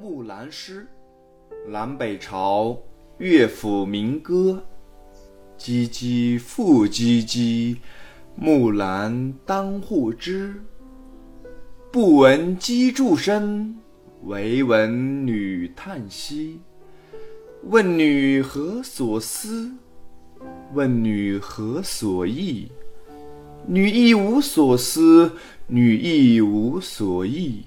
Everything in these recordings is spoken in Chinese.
《木兰诗》，南北朝乐府民歌。唧唧复唧唧，木兰当户织。不闻机杼声，惟闻女叹息。问女何所思？问女何所忆？女亦无所思，女亦无所忆。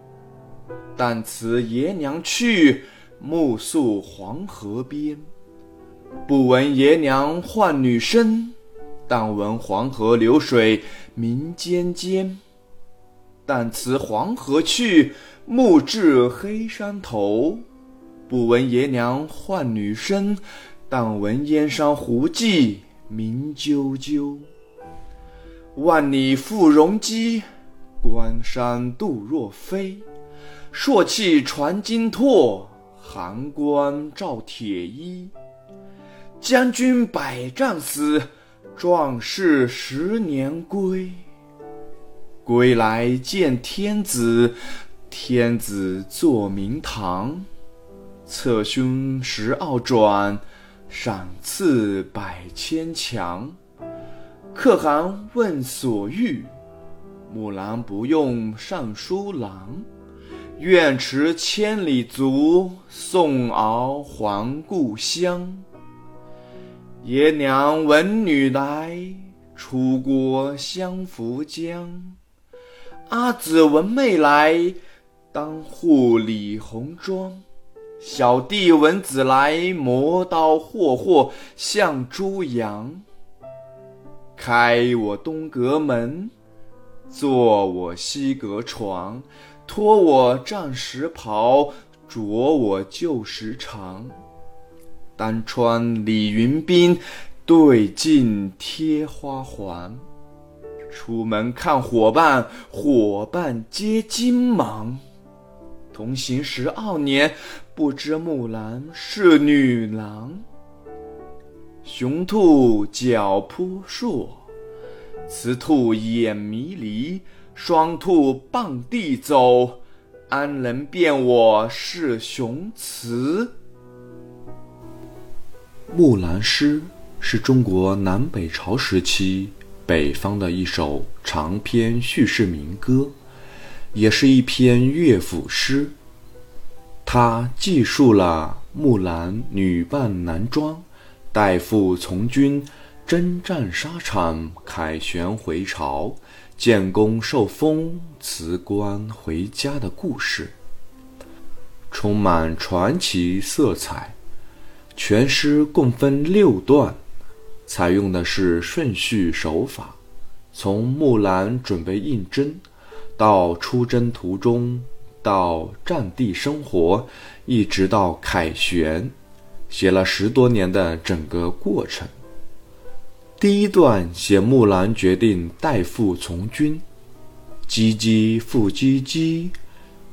但辞爷娘去，暮宿黄河边。不闻爷娘唤女声，但闻黄河流水鸣溅溅。但辞黄河去，暮至黑山头。不闻爷娘唤女声，但闻燕山胡骑鸣啾啾。万里赴戎机，关山度若飞。朔气传金柝，寒光照铁衣。将军百战死，壮士十年归。归来见天子，天子坐明堂。侧胸十二转，赏赐百千强。可汗问所欲，木兰不用尚书郎。愿驰千里足，送敖还故乡。爷娘闻女来，出郭相扶将。阿姊闻妹来，当户理红妆。小弟闻姊来，磨刀霍霍向猪羊。开我东阁门，坐我西阁床。脱我战时袍，着我旧时裳。单穿李云鬓，对镜贴花环。出门看伙伴，伙伴皆金芒。同行十二年，不知木兰是女郎。雄兔脚扑朔，雌兔眼迷离。双兔傍地走，安能辨我是雄雌？《木兰诗》是中国南北朝时期北方的一首长篇叙事民歌，也是一篇乐府诗。它记述了木兰女扮男装，代父从军，征战沙场，凯旋回朝。建功受封，辞官回家的故事，充满传奇色彩。全诗共分六段，采用的是顺序手法，从木兰准备应征，到出征途中，到战地生活，一直到凯旋，写了十多年的整个过程。第一段写木兰决定代父从军，唧唧复唧唧，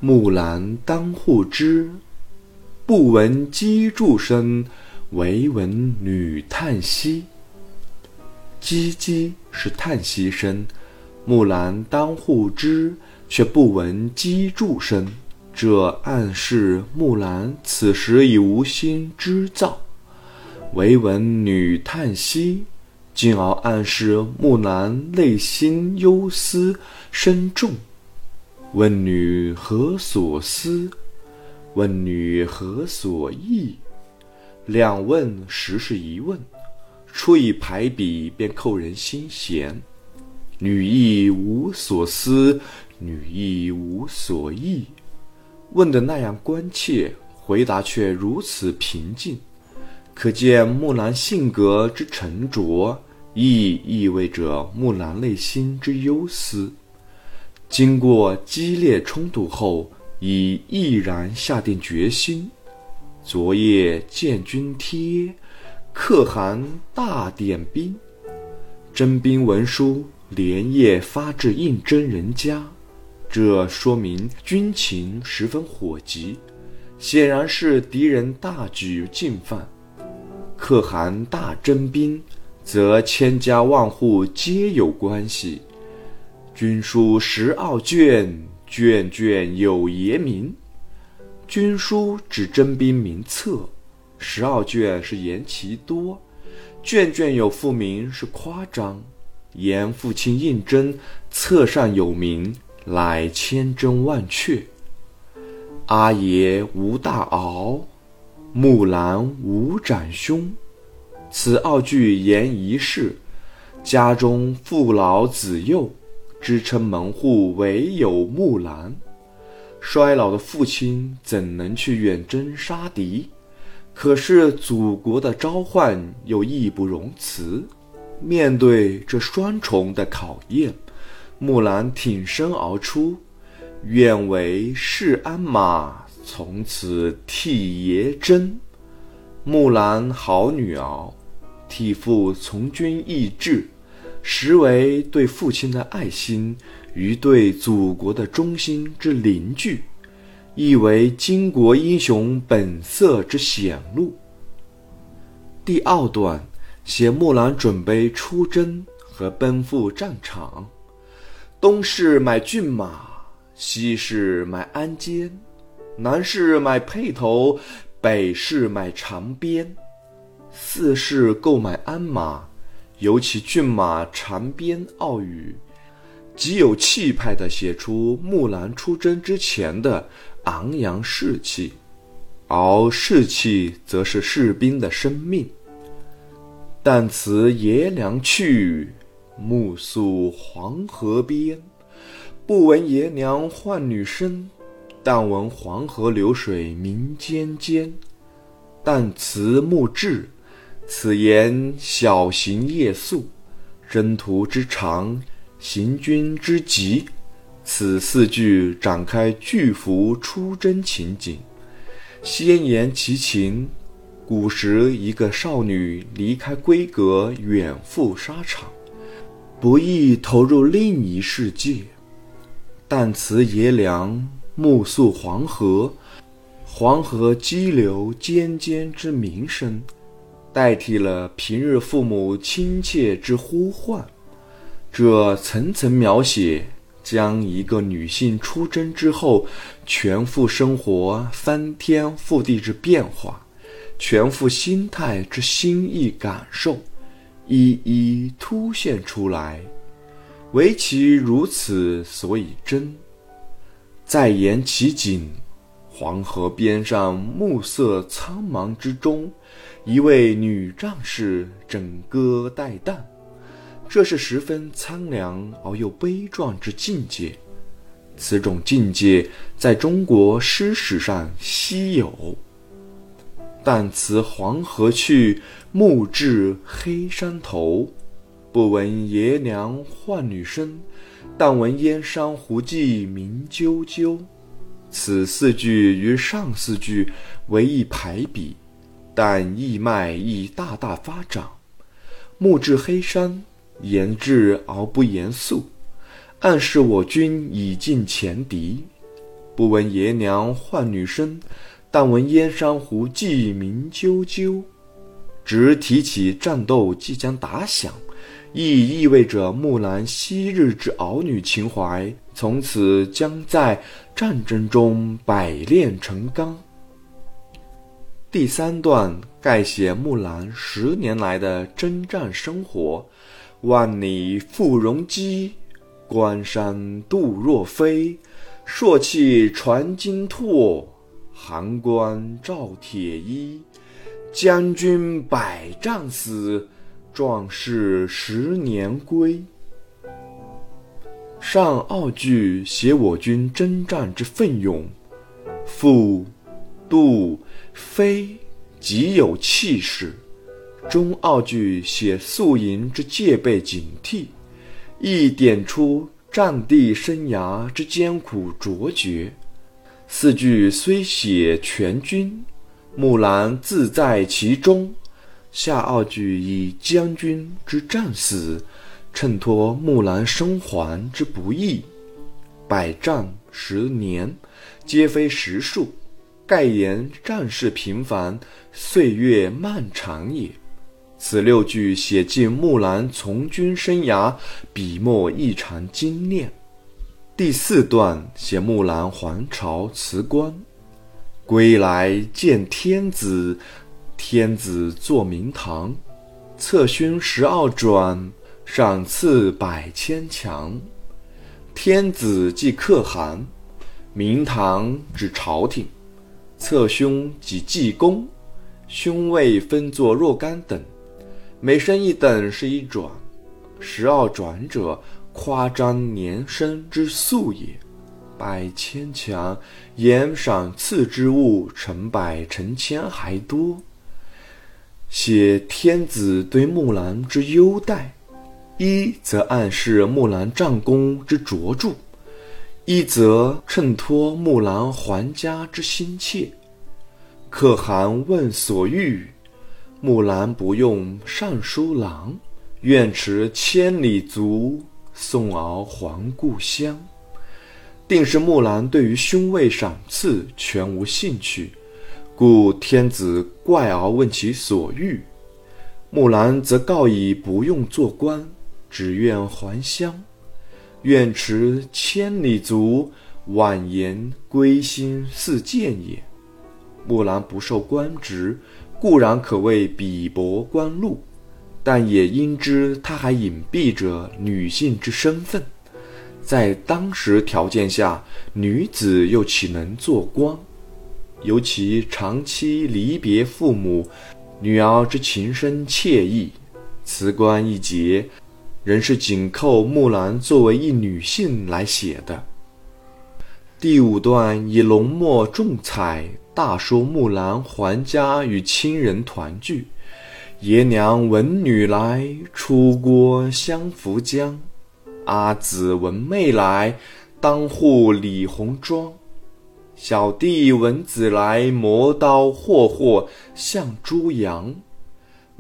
木兰当户织。不闻机杼声，惟闻女叹息。唧唧是叹息声，木兰当户织，却不闻机杼声，这暗示木兰此时已无心织造。惟闻女叹息。进而暗示木兰内心忧思深重。问女何所思？问女何所忆？两问实是一问，出以排比便扣人心弦。女亦无所思，女亦无所忆。问的那样关切，回答却如此平静，可见木兰性格之沉着。亦意味着木兰内心之忧思。经过激烈冲突后，已毅然下定决心，昨夜见军帖，可汗大点兵。征兵文书连夜发至应征人家，这说明军情十分火急，显然是敌人大举进犯。可汗大征兵，则千家万户皆有关系。军书十二卷，卷卷有爷名。军书指征兵名册，十二卷是言其多，卷卷有父名是夸张。言父亲应征，册上有名，乃千真万确。阿爷无大敖，木兰无长兄。此二句言一世，家中父老子幼，支撑门户唯有木兰。衰老的父亲怎能去远征杀敌？可是祖国的召唤又义不容辞。面对这双重的考验，木兰挺身而出，愿为市鞍马，从此替爷征。木兰好女儿，替父从军意志，实为对父亲的爱心。与对祖国的忠心之凝聚，亦为巾帼英雄本色之显露。第二段写木兰准备出征和奔赴战场，东市买骏马，西市买鞍鞯，南市买辔头，北市买长鞭，四是购买鞍马，尤其骏马长鞭傲语。极有气派地写出木兰出征之前的昂扬士气，而士气则是士兵的生命。但辞爷娘去，暮宿黄河边。不闻爷娘唤女声，但闻黄河流水鸣溅溅。但辞暮至，此言小行夜宿，征途之长。行军之急，此四句展开巨幅出征情景，先言其情。古时一个少女离开闺阁，远赴沙场，不易投入另一世界。但辞爷娘，暮宿黄河，黄河激流尖尖之鸣声，代替了平日父母亲切之呼唤。这层层描写，将一个女性出征之后全副生活翻天覆地之变化，全副心态之心意感受，一一凸现出来。唯其如此，所以真。再言其景，黄河边上暮色苍茫之中，一位女战士枕戈待旦。这是十分苍凉而又悲壮之境界，此种境界在中国诗史上稀有。但辞黄河去，暮至黑山头。不闻爷娘唤女声，但闻燕山胡骑鸣啾啾。此四句与上四句为一排比，但意脉亦大大发展。暮至黑山。言志而不言肃，暗示我军已尽前敌。不闻爷娘唤女声，但闻燕山胡骑鸣啾啾。直提起战斗即将打响，亦意味着木兰昔日之儿女情怀，从此将在战争中百炼成钢。第三段概写木兰十年来的征战生活。万里赴戎机，关山度若飞。朔气传金柝，寒关照铁衣。将军百战死，壮士十年归。上二句写我军征战之奋勇，复、度、飞，极有气势。中二句写宿营之戒备警惕，亦点出战地生涯之艰苦卓绝。四句虽写全军，木兰自在其中。下二句以将军之战死，衬托木兰生还之不易。百战十年，皆非实数，盖言战事频繁，岁月漫长也。此六句写尽木兰从军生涯，笔墨异常精炼。第四段写木兰还朝辞官，归来见天子。天子坐明堂，策勋十二转，赏赐百千强。天子即可汗，明堂指朝廷，策勋即济公，勋位分作若干等，每升一等是一转，十二转者，夸张年升之速也。百千强，言赏赐之物成百成千还多。写天子对木兰之优待，一则暗示木兰战功之卓著，一则衬托木兰还家之心切。可汗问所欲，木兰不用尚书郎，愿驰千里足，送儿还故乡。定是木兰对于勋位赏赐全无兴趣。故天子怪而问其所欲，木兰则告以不用做官，只愿还乡，愿驰千里足，婉言归心似箭也。木兰不受官职，固然可谓鄙薄官禄，但也应知她还隐蔽着女性之身份，在当时条件下，女子又岂能做官？尤其长期离别父母，女儿之情深切意，辞官一节，仍是紧扣木兰作为一女性来写的。第五段以浓墨重彩大说木兰还家与亲人团聚。爷娘闻女来，出郭相扶将。阿姊闻妹来，当户理红妆。小弟闻姊来，磨刀霍霍向猪羊，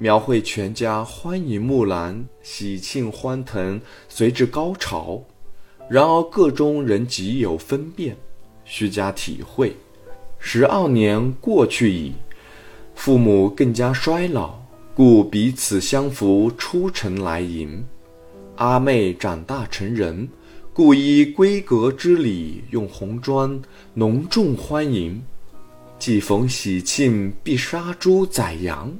描绘全家欢迎木兰，喜庆欢腾，随之高潮。然而个中仍极有分辨，须加体会。十二年过去矣，父母更加衰老，故彼此相扶，出城来迎。阿妹长大成人。故依闺阁之礼，用红妆隆重欢迎。既逢喜庆，必杀猪宰羊，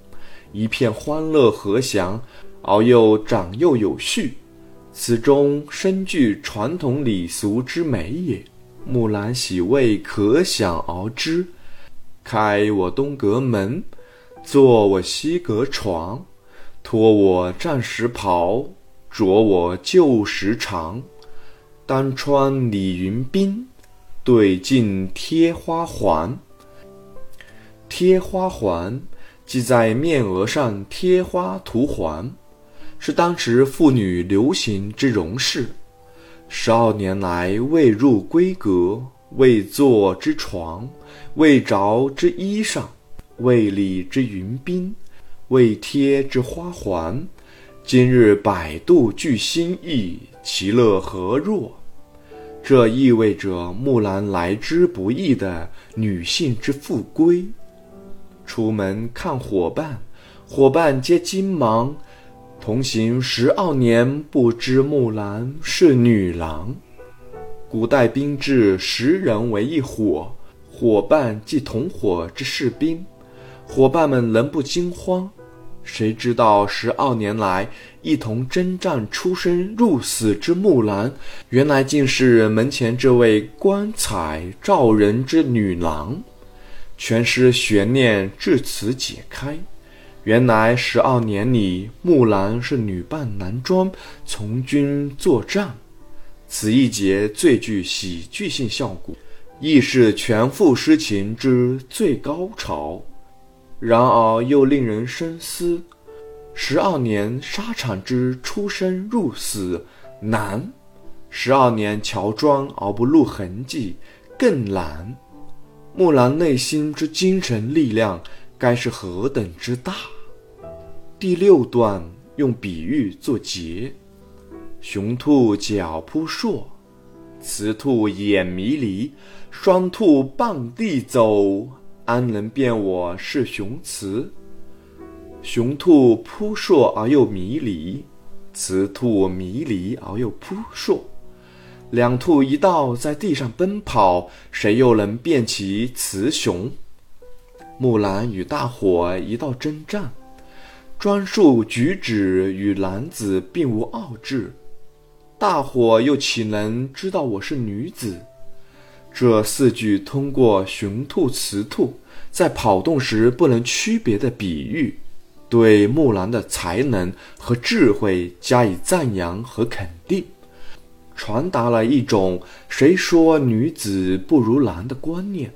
一片欢乐和祥，而又长幼有序，此中深具传统礼俗之美也。木兰喜味可想而知。开我东阁门，坐我西阁床，脱我战时袍，着我旧时裳。当穿李云鬓，对镜贴花环。贴花环，即在面额上贴花涂环，是当时妇女流行之容饰。十二年来，未入闺阁，未坐之床，未着之衣裳，未理之云鬓，未贴之花环，今日百度具心意，其乐何若？这意味着木兰来之不易的女性之复归。出门看伙伴，伙伴皆惊忙。同行十二年，不知木兰是女郎。古代兵制，十人为一伙，伙伴即同伙之士兵。伙伴们能不惊慌？谁知道十二年来一同征战、出生入死之木兰，原来竟是门前这位光彩照人之女郎。全诗悬念至此解开。原来十二年里，木兰是女扮男装从军作战。此一节最具喜剧性效果，亦是全副诗情之最高潮。然而又令人深思：十二年沙场之出生入死难，十二年乔装而不露痕迹更难。木兰内心之精神力量该是何等之大！第六段用比喻作结：雄兔脚扑朔，雌兔眼迷离，双兔傍地走，安能辨我是雄雌？雄兔扑朔而又迷离，雌兔迷离而又扑朔。两兔一道在地上奔跑，谁又能辨其雌雄？木兰与大火一道征战，装束举止与男子并无二致，大火又岂能知道我是女子？这四句通过雄兔、雌兔在跑动时不能区别的比喻，对木兰的才能和智慧加以赞扬和肯定。传达了一种“谁说女子不如男”的观念。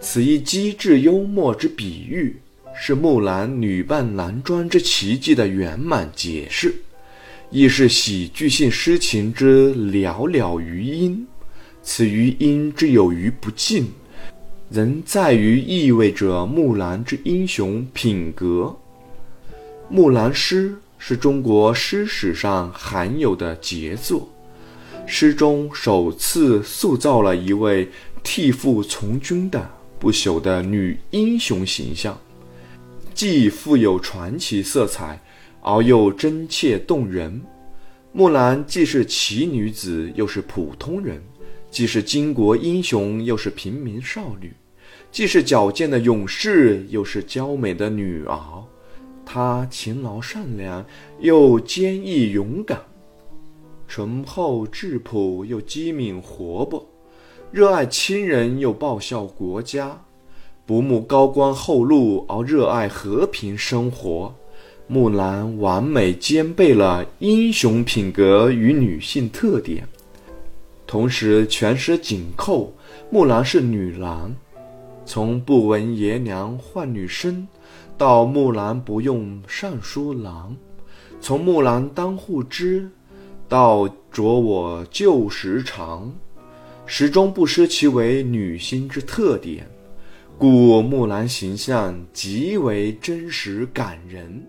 此一机智幽默之比喻，是木兰女扮男装之奇迹的圆满解释，亦是喜剧性诗情之寥寥余音。此余音之有余不尽，仍在于意味着木兰之英雄品格。木兰诗是中国诗史上罕有的杰作。诗中首次塑造了一位替父从军的不朽的女英雄形象，既富有传奇色彩，而又真切动人。木兰既是奇女子，又是普通人；既是巾帼英雄，又是平民少女；既是矫健的勇士，又是娇美的女儿。她勤劳善良，又坚毅勇敢。醇厚质朴又机敏活泼，热爱亲人又报效国家，不慕高官厚禄而热爱和平生活。木兰完美兼备了英雄品格与女性特点，同时全诗紧扣木兰是女郎，从不闻爷娘唤女声，到木兰不用尚书郎，从木兰当户织。道着我旧时长，始终不失其为女星之特点，故木兰形象极为真实感人。